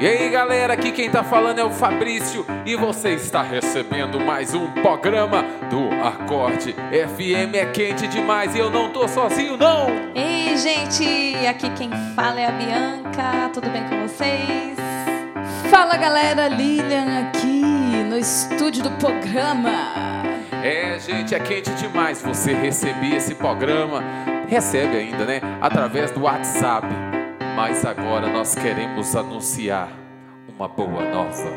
E aí galera, aqui quem tá falando é o Fabrício e você está recebendo mais um programa do Acorde FM. É quente demais e eu não tô sozinho, não! Ei, gente, aqui quem fala é a Bianca, tudo bem com vocês? Fala galera, Lilian aqui no estúdio do programa. É, gente, é quente demais você receber esse programa. Recebe ainda, né? Através do WhatsApp. Mas agora nós queremos anunciar uma boa nova.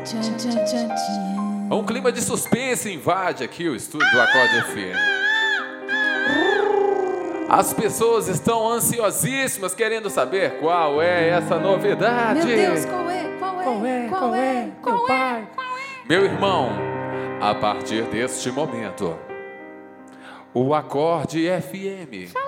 Um clima de suspense invade aqui o estúdio do Acorde FM. As pessoas estão ansiosíssimas querendo saber qual é essa novidade. Meu Deus, qual é? Qual é? Qual é? Qual é? Qual Meu é? pai. Meu irmão, a partir deste momento, o Acorde FM. Fala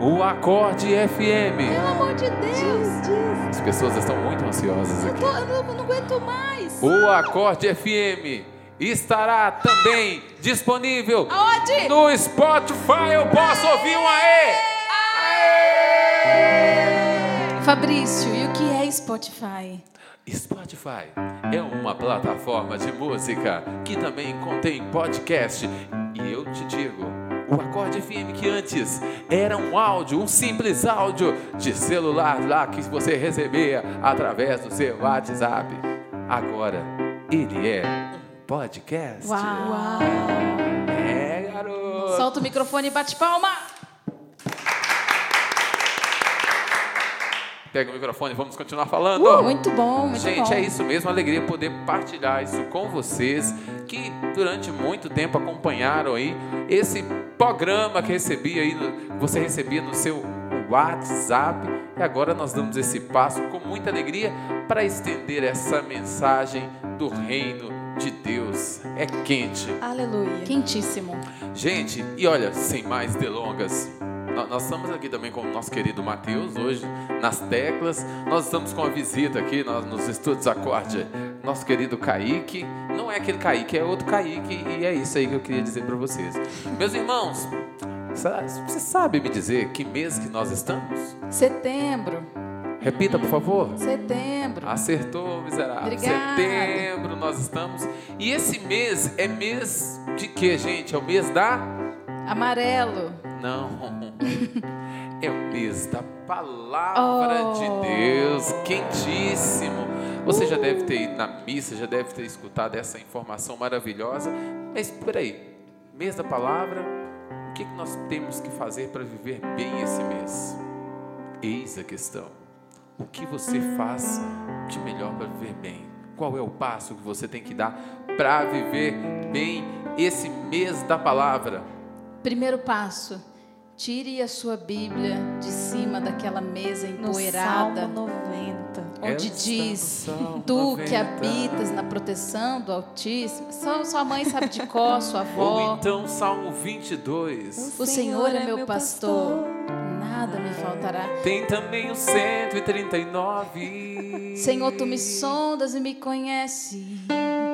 O Acorde FM. pelo amor de Deus. As pessoas estão muito ansiosas Eu, aqui. tô, eu não, não aguento mais. O Acorde FM estará também disponível Aonde? no Spotify. Eu posso ouvir um aê! Aê! Fabrício, e o que é Spotify? Spotify é uma plataforma de música que também contém podcast. E eu te digo, o Acorde FM que antes era um áudio, um simples áudio de celular lá que você recebia através do seu WhatsApp. Agora ele é um podcast. Uau. É, garoto. Solta o microfone e bate palma. Pega o microfone, vamos continuar falando. Muito bom, muito Gente, bom. é isso mesmo, alegria poder partilhar isso com vocês que durante muito tempo acompanharam aí esse programa que recebi aí, você recebia no seu WhatsApp. E agora nós damos esse passo com muita alegria para estender essa mensagem do reino de Deus. É quente. Aleluia. Quentíssimo. Gente, e olha, sem mais delongas, nó- nós estamos aqui também com o nosso querido Matheus hoje, nas teclas. Nós estamos com a visita aqui nós- nos estúdios Acorde, nosso querido Kaique. Não é aquele Kaique, é outro Kaique, e é isso aí que eu queria dizer para vocês. Meus irmãos, você sabe me dizer que mês que nós estamos? Setembro. Repita, por favor. Setembro. Acertou, miserável. Obrigada. Setembro nós estamos. E esse mês é mês de quê, gente? É o mês da Amarelo. Não. É o mês da palavra Oh. de Deus, quentíssimo. Você já deve ter ido na missa, já deve ter escutado essa informação maravilhosa. Mas peraí, mês da palavra, o que nós temos que fazer para viver bem esse mês? Eis a questão. O que você faz de melhor para viver bem? Qual é o passo que você tem que dar para viver bem esse mês da palavra? Primeiro passo. Tire a sua Bíblia de cima daquela mesa No empoeirada. Salmo 90. Onde Esta diz tu que 90. habitas na proteção do Altíssimo. Só sua mãe sabe de cor, sua Ou avó. então Salmo 22. O Senhor é meu pastor, nada me faltará. Tem também o 139. Senhor, tu me sondas e me conheces.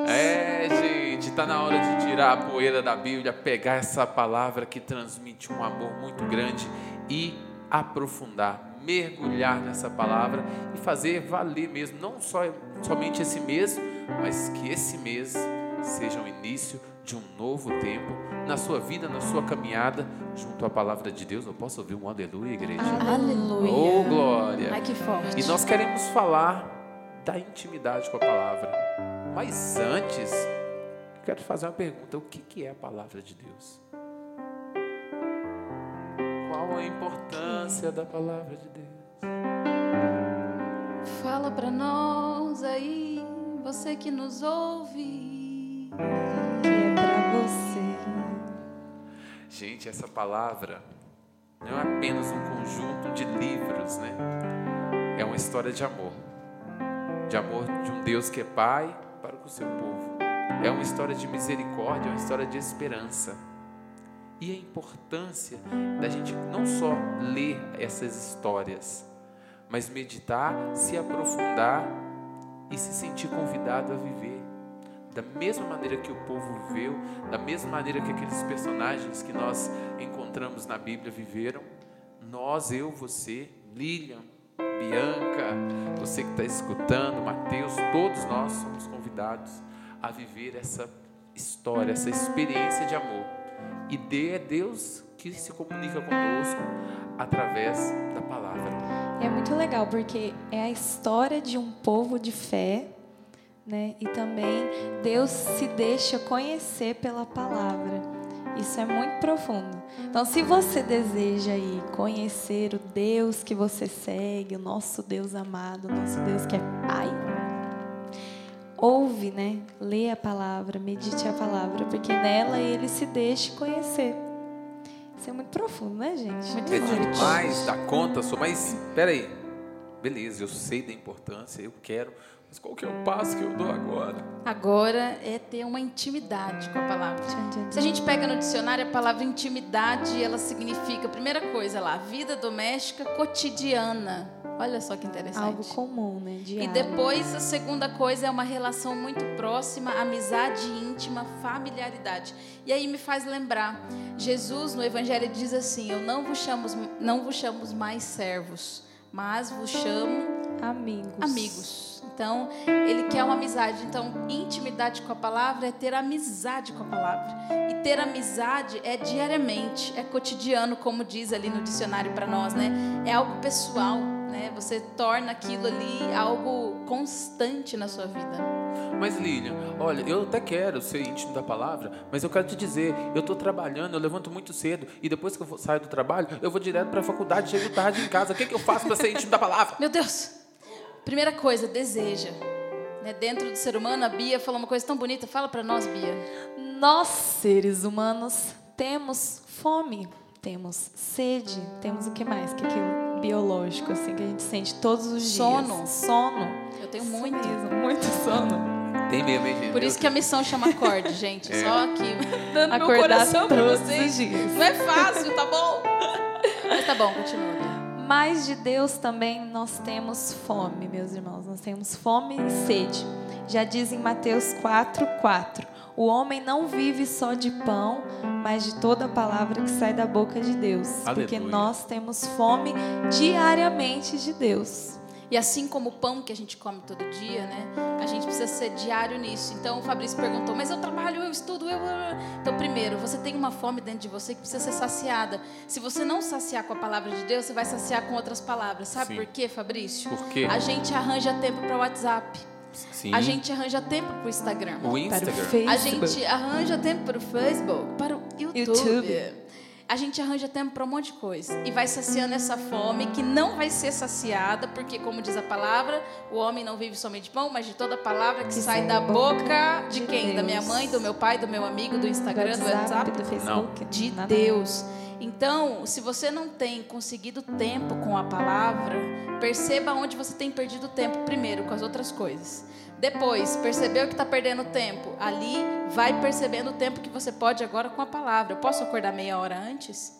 É, gente, tá na hora de tirar a poeira da Bíblia, pegar essa palavra que transmite um amor muito grande e aprofundar, mergulhar nessa palavra e fazer valer mesmo, não só somente esse mês, mas que esse mês seja o início de um novo tempo na sua vida, na sua caminhada junto à palavra de Deus. Eu posso ouvir um aleluia, igreja? Aleluia. Oh, glória! Ai, que forte. E nós queremos falar da intimidade com a palavra. Mas antes, eu quero fazer uma pergunta: o que é a palavra de Deus? A importância da palavra de Deus? Fala pra nós aí, você que nos ouve. Que é pra você. Gente, essa palavra não é apenas um conjunto de livros, né? É uma história de amor. De amor de um Deus que é Pai para com o seu povo. É uma história de misericórdia, é uma história de esperança. E a importância da gente não só ler essas histórias, mas meditar, se aprofundar e se sentir convidado a viver. Da mesma maneira que o povo viveu, da mesma maneira que aqueles personagens que nós encontramos na Bíblia viveram, nós, eu, você, Lilian, Bianca, você que está escutando, Mateus, todos nós somos convidados a viver essa história, essa experiência de amor. E de é Deus que se comunica conosco através da palavra. É muito legal porque é a história de um povo de fé, né? E também Deus se deixa conhecer pela palavra. Isso é muito profundo. Então, se você deseja aí conhecer o Deus que você segue, o nosso Deus amado, o nosso Deus que é Pai, ouve, né? Lê a palavra, medite a palavra, porque nela ele se deixa conhecer. Isso é muito profundo, né, gente? Muito É forte. demais da conta, só, mas peraí. Beleza, eu sei da importância, eu quero, mas qual que é o passo que eu dou agora? Agora é ter uma intimidade com a palavra. Se a gente pega no dicionário a palavra intimidade, ela significa, primeira coisa lá, vida doméstica cotidiana. Olha só que interessante. Algo comum, né? E Diário. depois a segunda coisa é uma relação muito próxima, amizade íntima, familiaridade. E aí me faz lembrar, Jesus no evangelho diz assim: "Eu não vos chamo, não vos chamo mais servos, mas vos chamo amigos. amigos". Então, ele quer uma amizade. Então, intimidade com a palavra é ter amizade com a palavra. E ter amizade é diariamente, é cotidiano, como diz ali no dicionário para nós, né? É algo pessoal, né? Você torna aquilo ali algo constante na sua vida. Mas Lilian, olha, eu até quero ser íntimo da palavra, mas eu quero te dizer, eu estou trabalhando, eu levanto muito cedo e depois que eu saio do trabalho, eu vou direto para a faculdade, chego tarde em casa. O que, que eu faço para ser íntimo da palavra? Meu Deus! Primeira coisa, deseja. Né? Dentro do ser humano, a Bia falou uma coisa tão bonita. Fala para nós, Bia. Nós, seres humanos, temos fome, temos sede, temos o que mais? Que aquilo biológico, assim, que a gente sente todos os Sono. dias. Sono. Eu tenho muito. mesmo, muito sono. Tem mesmo, hein, gente? Por isso que a missão chama acorde, gente. Só aqui. Dando meu Acordar coração pra vocês. os dias. Não é fácil, tá bom? Mas tá bom, continua. Mas de Deus também nós temos fome, meus irmãos. Nós temos fome e sede. Já diz em Mateus 4, 4. O homem não vive só de pão, mas de toda a palavra que sai da boca de Deus. Porque Aleluia. nós temos fome diariamente de Deus. E assim como o pão que a gente come todo dia, né? A gente precisa ser diário nisso. Então o Fabrício perguntou: Mas eu trabalho, eu estudo, eu. Então, primeiro, você tem uma fome dentro de você que precisa ser saciada. Se você não saciar com a palavra de Deus, você vai saciar com outras palavras. Sabe Sim. por quê, Fabrício? Por quê? A gente arranja tempo para o WhatsApp. Sim. A gente arranja tempo para o Instagram. O Instagram. Facebook. A gente arranja tempo para o Facebook, para o YouTube. YouTube. A gente arranja tempo para um monte de coisa. E vai saciando essa fome que não vai ser saciada, porque, como diz a palavra, o homem não vive somente de pão, mas de toda palavra que, sai da boca de quem? Da minha Deus. mãe, do meu pai, do meu amigo, do Instagram, do WhatsApp? do Facebook. de nada. Deus. Então, se você não tem conseguido tempo com a palavra, perceba onde você tem perdido tempo primeiro com as outras coisas. Depois, percebeu que está perdendo tempo. Ali, vai percebendo o tempo que você pode agora com a palavra. Eu posso acordar meia hora antes?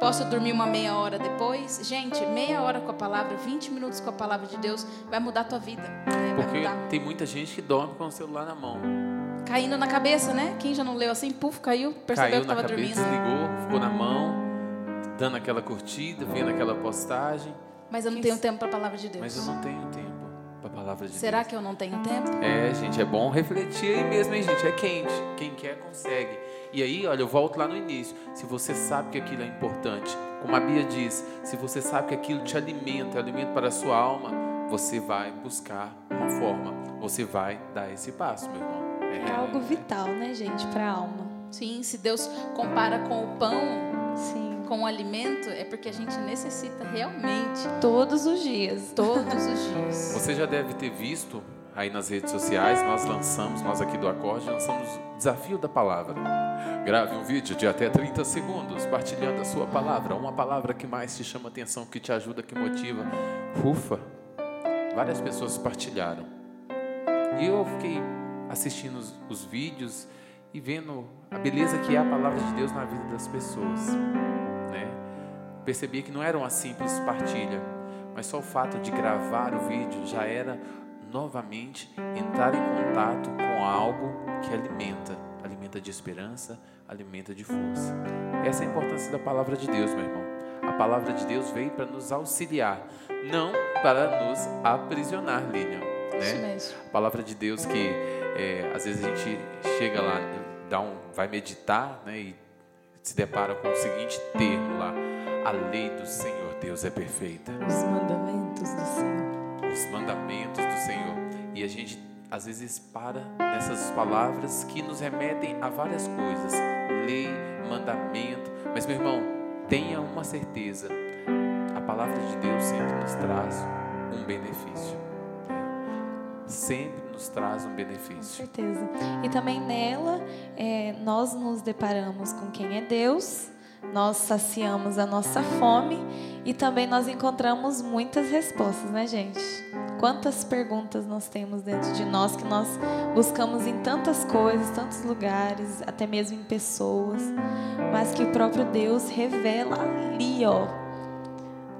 Posso dormir uma meia hora depois? Gente, meia hora com a palavra, 20 minutos com a palavra de Deus vai mudar a tua vida. né? Porque tem muita gente que dorme com o celular na mão. Caindo na cabeça, né? Quem já não leu assim, puf, caiu, percebeu Caiu que na estava cabeça, dormindo. desligou, ficou na mão, dando aquela curtida, vendo aquela postagem. Mas eu não tenho tempo para a palavra de Deus. Mas eu não tenho tempo para a palavra de Será Deus. que eu não tenho tempo? É, gente, é bom refletir aí mesmo, hein, gente? É quente. Quem quer, consegue. E aí, olha, eu volto lá no início. Se você sabe que aquilo é importante, como a Bia diz, se você sabe que aquilo te alimenta, é alimento para a sua alma, você vai buscar uma forma. Você vai dar esse passo, meu irmão. É algo vital, né, gente, para a alma. Sim, se Deus compara com o pão, Sim. com o alimento, é porque a gente necessita realmente Todos os dias. todos os dias. Você já deve ter visto aí nas redes sociais, nós lançamos, nós aqui do Acorde, lançamos o Desafio da Palavra. Grave um vídeo de até 30 segundos, partilhando a sua palavra, uma palavra que mais te chama atenção, que te ajuda, que motiva. Ufa! Várias pessoas partilharam. E eu fiquei assistindo os, os vídeos e vendo a beleza que é a palavra de Deus na vida das pessoas. Né? Percebia que não era uma simples partilha, mas só o fato de gravar o vídeo já era novamente entrar em contato com algo que alimenta, alimenta de esperança, alimenta de força. Essa é a importância da palavra de Deus, meu irmão. A palavra de Deus veio para nos auxiliar, não para nos aprisionar, Lilian. Né? A palavra de Deus que é, às vezes a gente chega lá, dá um, vai meditar né, e se depara com o seguinte termo lá: a lei do Senhor Deus é perfeita. Os mandamentos do Senhor. Os mandamentos do Senhor. E a gente às vezes para nessas palavras que nos remetem a várias coisas: lei, mandamento. Mas, meu irmão, tenha uma certeza: a palavra de Deus sempre nos traz um benefício. Sempre nos traz um Com benefício. certeza. E também nela, é, nós nos deparamos com quem é Deus, nós saciamos a nossa fome e também nós encontramos muitas respostas, né, gente? Quantas perguntas nós temos dentro de nós que nós buscamos em tantas coisas, tantos lugares, até mesmo em pessoas, mas que o próprio Deus revela ali, ó,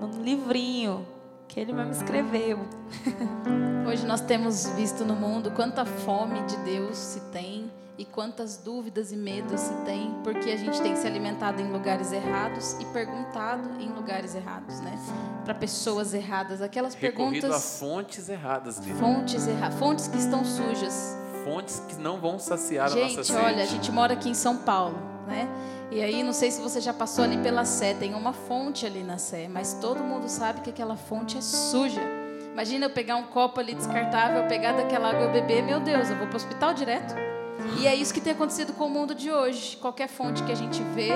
no livrinho que ele mesmo escreveu. Hoje nós temos visto no mundo quanta fome de Deus se tem e quantas dúvidas e medos se tem, porque a gente tem se alimentado em lugares errados e perguntado em lugares errados, né? Para pessoas erradas, aquelas Recorrido a perguntas, fontes erradas, Lívia. fontes erradas, fontes que estão sujas. Fontes que não vão saciar a nossa Gente, sede. olha, a gente mora aqui em São Paulo, né? E aí, não sei se você já passou ali pela Sé, tem uma fonte ali na Sé, mas todo mundo sabe que aquela fonte é suja. Imagina eu pegar um copo ali descartável, pegar daquela água e beber, meu Deus, eu vou para o hospital direto. E é isso que tem acontecido com o mundo de hoje. Qualquer fonte que a gente vê,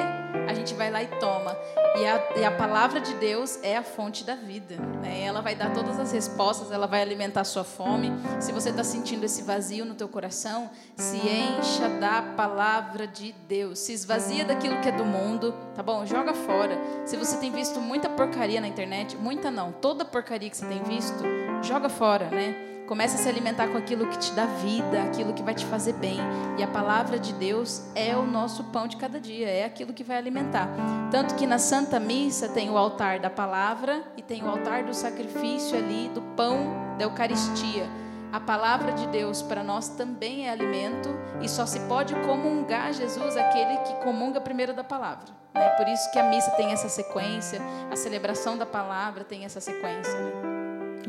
a gente vai lá e toma. E a, e a palavra de Deus é a fonte da vida. Né? Ela vai dar todas as respostas, ela vai alimentar a sua fome. Se você está sentindo esse vazio no teu coração, se encha da palavra de Deus. Se esvazia daquilo que é do mundo, tá bom? Joga fora. Se você tem visto muita porcaria na internet, muita não, toda porcaria que você tem visto, joga fora, né? Comece a se alimentar com aquilo que te dá vida, aquilo que vai te fazer bem. E a palavra de Deus é o nosso pão de cada dia, é aquilo que vai alimentar. Tanto que na Santa Missa tem o altar da palavra e tem o altar do sacrifício ali, do pão da Eucaristia. A palavra de Deus para nós também é alimento e só se pode comungar Jesus aquele que comunga primeiro da palavra. Né? Por isso que a missa tem essa sequência, a celebração da palavra tem essa sequência. Né?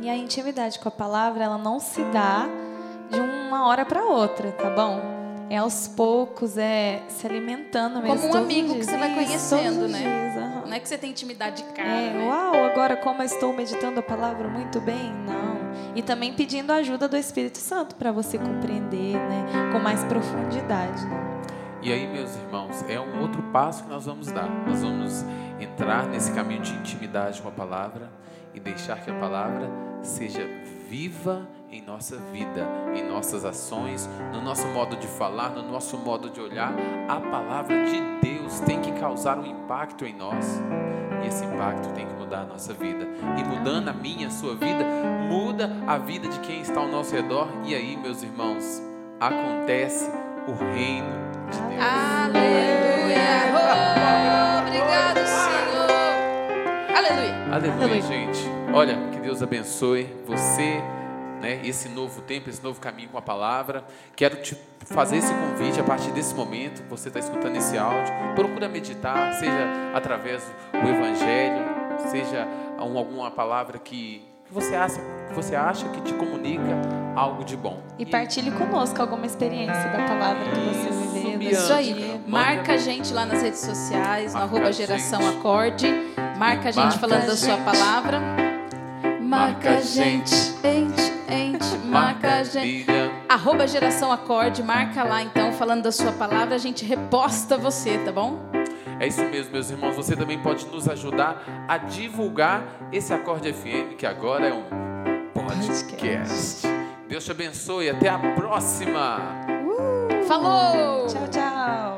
E a intimidade com a palavra, ela não se dá de uma hora para outra, tá bom? É aos poucos, é se alimentando mesmo. Como um amigo que você vai conhecendo, né? dias, aham. Não é que você tem intimidade de cara, É, né? uau, agora como eu estou meditando a palavra muito bem? Não. E também pedindo a ajuda do Espírito Santo para você compreender, né? Com mais profundidade. Né? E aí, meus irmãos, é um outro passo que nós vamos dar. Nós vamos entrar nesse caminho de intimidade com a palavra e deixar que a palavra seja viva em nossa vida, em nossas ações, no nosso modo de falar, no nosso modo de olhar. A palavra de Deus tem que causar um impacto em nós. E esse impacto tem que mudar a nossa vida. E mudando a minha, a sua vida, muda a vida de quem está ao nosso redor. E aí, meus irmãos, acontece o reino de Deus. Aleluia! Oh, obrigado! Aleluia! Aleluia, Aleluia. gente. Olha, que Deus abençoe você, né? Esse novo tempo, esse novo caminho com a palavra. Quero te fazer esse convite a partir desse momento. que Você está escutando esse áudio. Procura meditar, seja através do Evangelho, seja um- alguma palavra que você acha, que você acha que te comunica algo de bom. E partilhe conosco alguma experiência da palavra que você viveu. Bianca. Isso aí. Marca a gente lá nas redes sociais, no Marca arroba a geração gente. acorde. Marca a gente Marca falando a da sua gente. palavra. Marca a gente, gente, gente, marca a gente. Arroba geração acorde, marca lá então, falando da sua palavra, a gente reposta você, tá bom? É isso mesmo, meus irmãos. Você também pode nos ajudar a divulgar esse Acorde FM, que agora é um podcast. Deus te abençoe. Até a próxima. Falou! Tchau, tchau.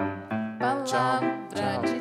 Palavra Tchau, tchau. de